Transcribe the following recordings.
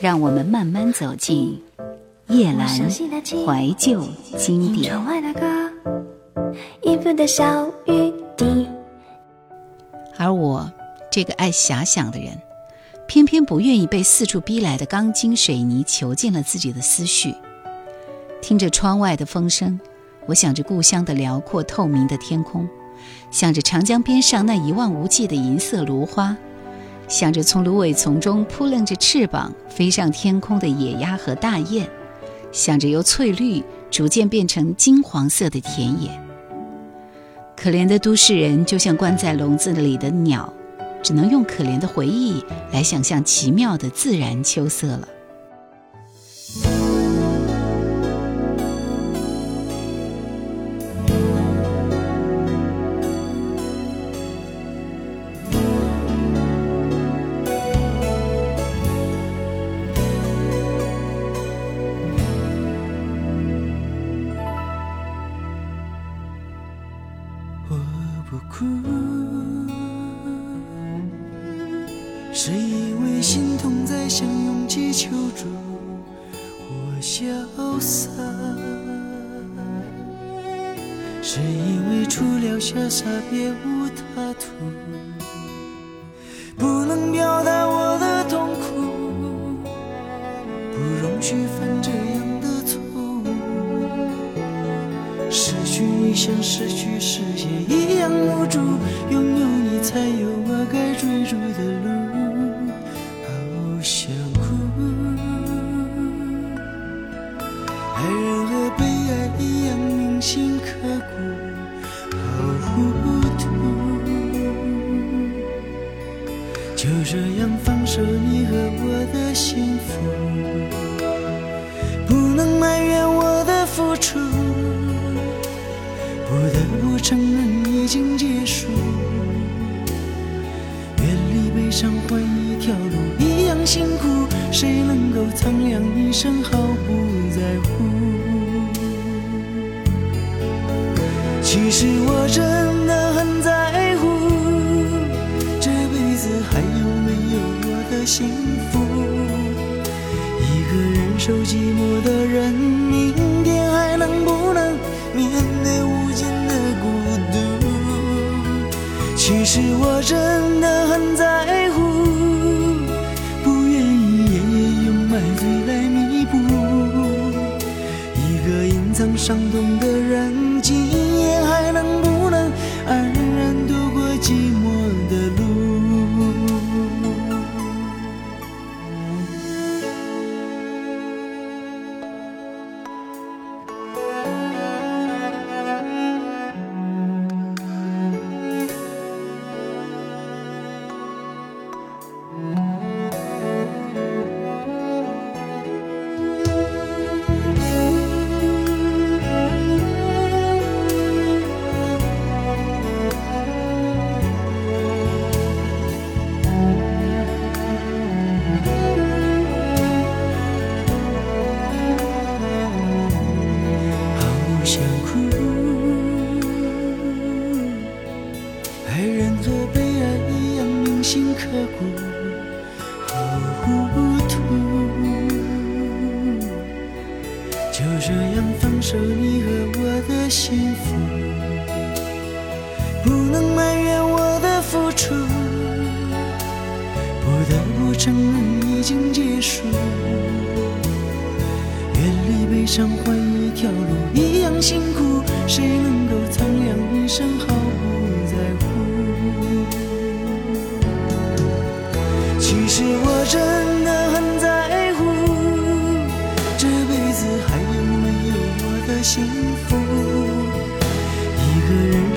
让我们慢慢走进夜阑怀旧经典。而我这个爱遐想的人，偏偏不愿意被四处逼来的钢筋水泥囚禁了自己的思绪。听着窗外的风声，我想着故乡的辽阔透明的天空，想着长江边上那一望无际的银色芦花。想着从芦苇丛中扑棱着翅膀飞上天空的野鸭和大雁，想着由翠绿逐渐变成金黄色的田野。可怜的都市人就像关在笼子里的鸟，只能用可怜的回忆来想象奇妙的自然秋色了。是因为心痛在向勇气求助，我潇洒。是因为初了潇洒别无他途，不能表达我的痛苦，不容许犯这样的错误。失去你像失去世界一样无助，拥有你才有我该追逐的路，样放手，你和我的幸福，不能埋怨我的付出，不得不承认已经结束。远离悲伤换一条路，一样辛苦，谁能够苍凉一生毫不在乎？其实我真的很在乎。这辈子还有没有的幸福，一个忍受寂寞的人，明天还能不能面对无尽的孤独？其实我真的很在乎，不愿意夜夜用买醉来弥补。一个隐藏伤痛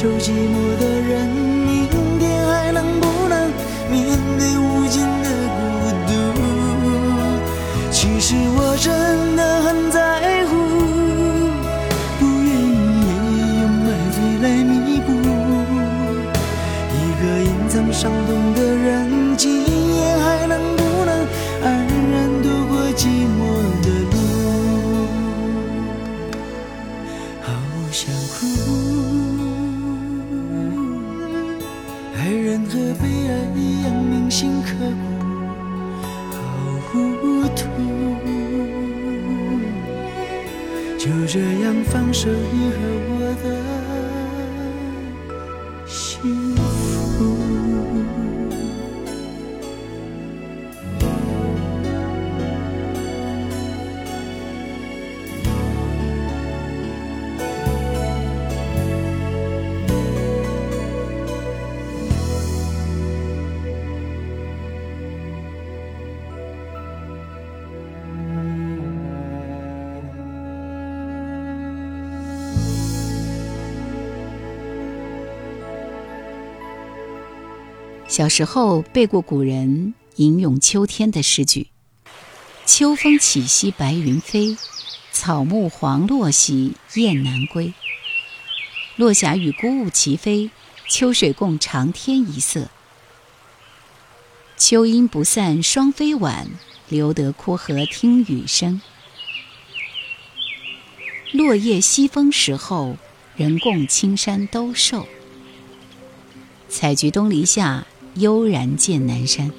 受寂寞的人，小时候背过古人吟咏秋天的诗句：“秋风起兮白云飞，草木黄落兮雁南归。落霞与孤鹜齐飞，秋水共长天一色。秋阴不散双飞晚，留得枯荷听雨声。落叶西风时候，人共青山兜售。采菊东篱下。”悠然见南山，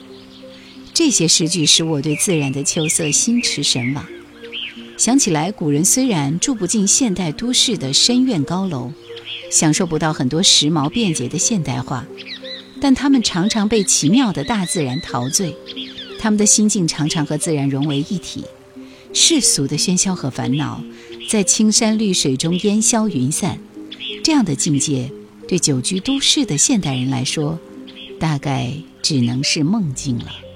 这些诗句使我对自然的秋色心驰神往。想起来，古人虽然住不进现代都市的深院高楼，享受不到很多时髦便捷的现代化，但他们常常被奇妙的大自然陶醉，他们的心境常常和自然融为一体。世俗的喧嚣和烦恼，在青山绿水中烟消云散。这样的境界，对久居都市的现代人来说，大概只能是梦境了。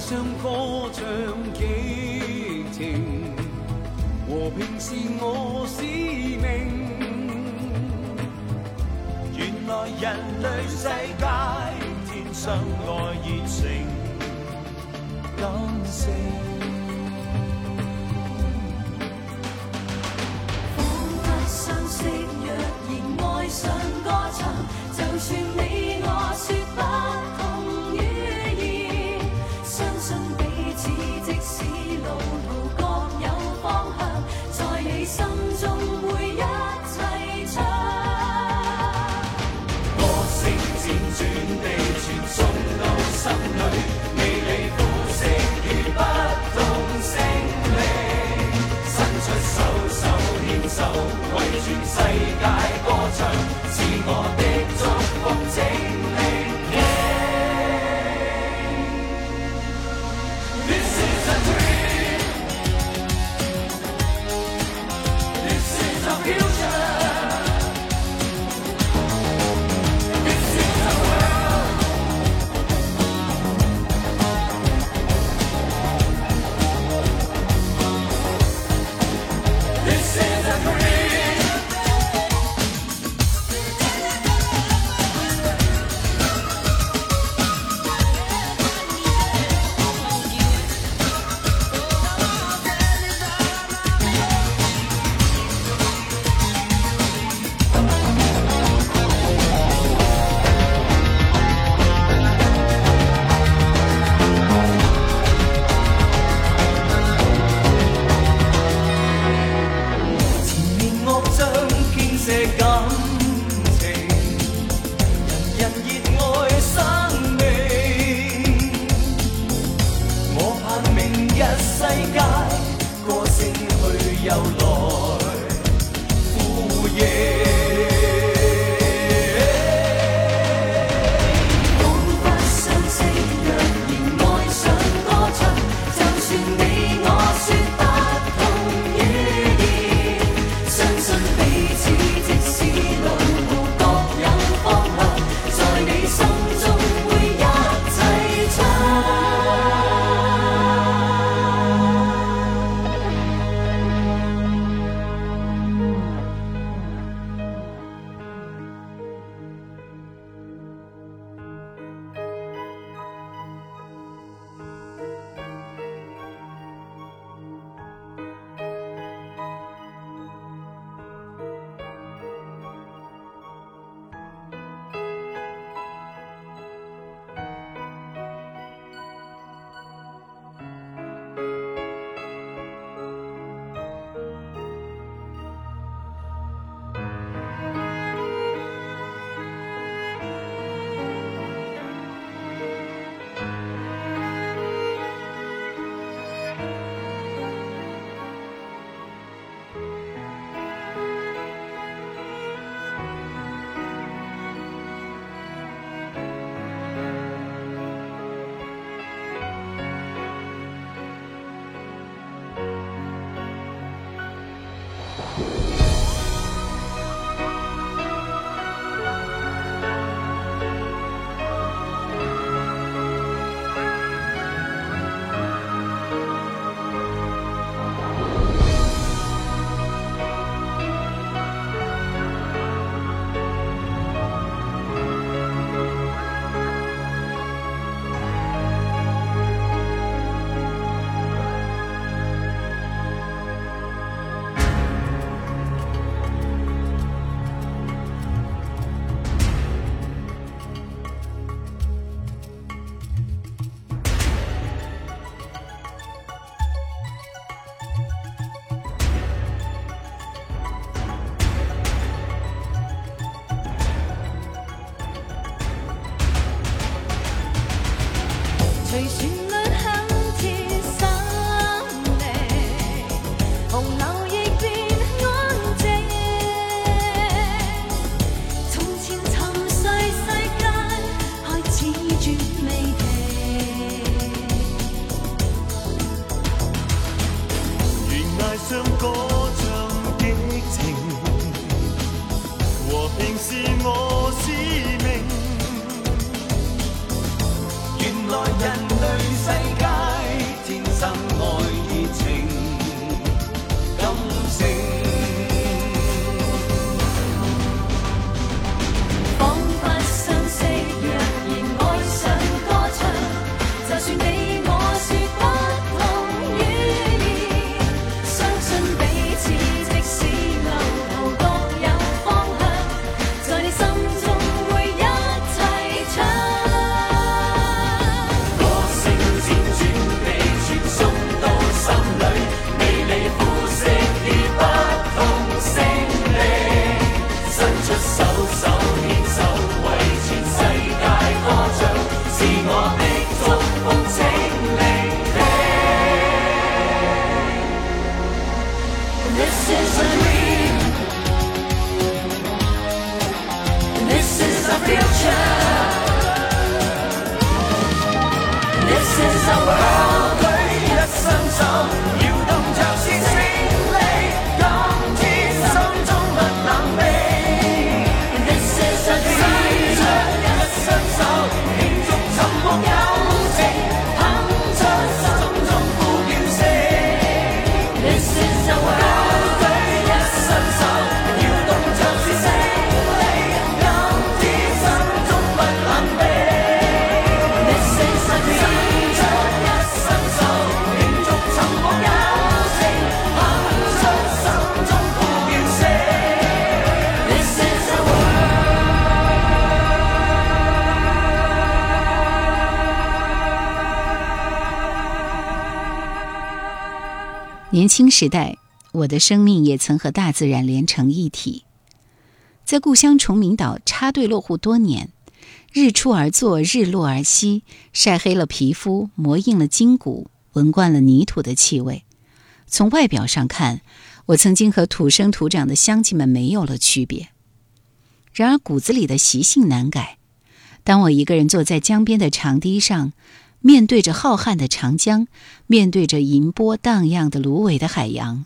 像歌唱激情，和平是我使命。原来人类世界天生爱热情感性。仿佛相识，若然爱上歌唱，就算你我说谁是我 future. This is a world，年轻时代，我的生命也曾和大自然连成一体。在故乡崇明岛插队落户多年，日出而作，日落而息，晒黑了皮肤，磨硬了筋骨，闻惯了泥土的气味。从外表上看，我曾经和土生土长的乡亲们没有了区别。然而骨子里的习性难改。当我一个人坐在江边的长堤上，面对着浩瀚的长江，面对着银波荡漾的芦苇的海洋，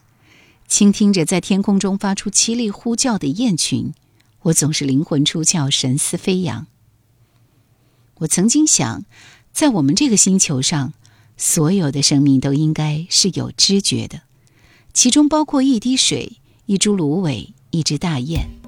倾听着在天空中发出凄厉呼叫的雁群，我总是灵魂出窍，神思飞扬。我曾经想，在我们这个星球上，所有的生命都应该是有知觉的，其中包括一滴水、一株芦苇、一只大雁。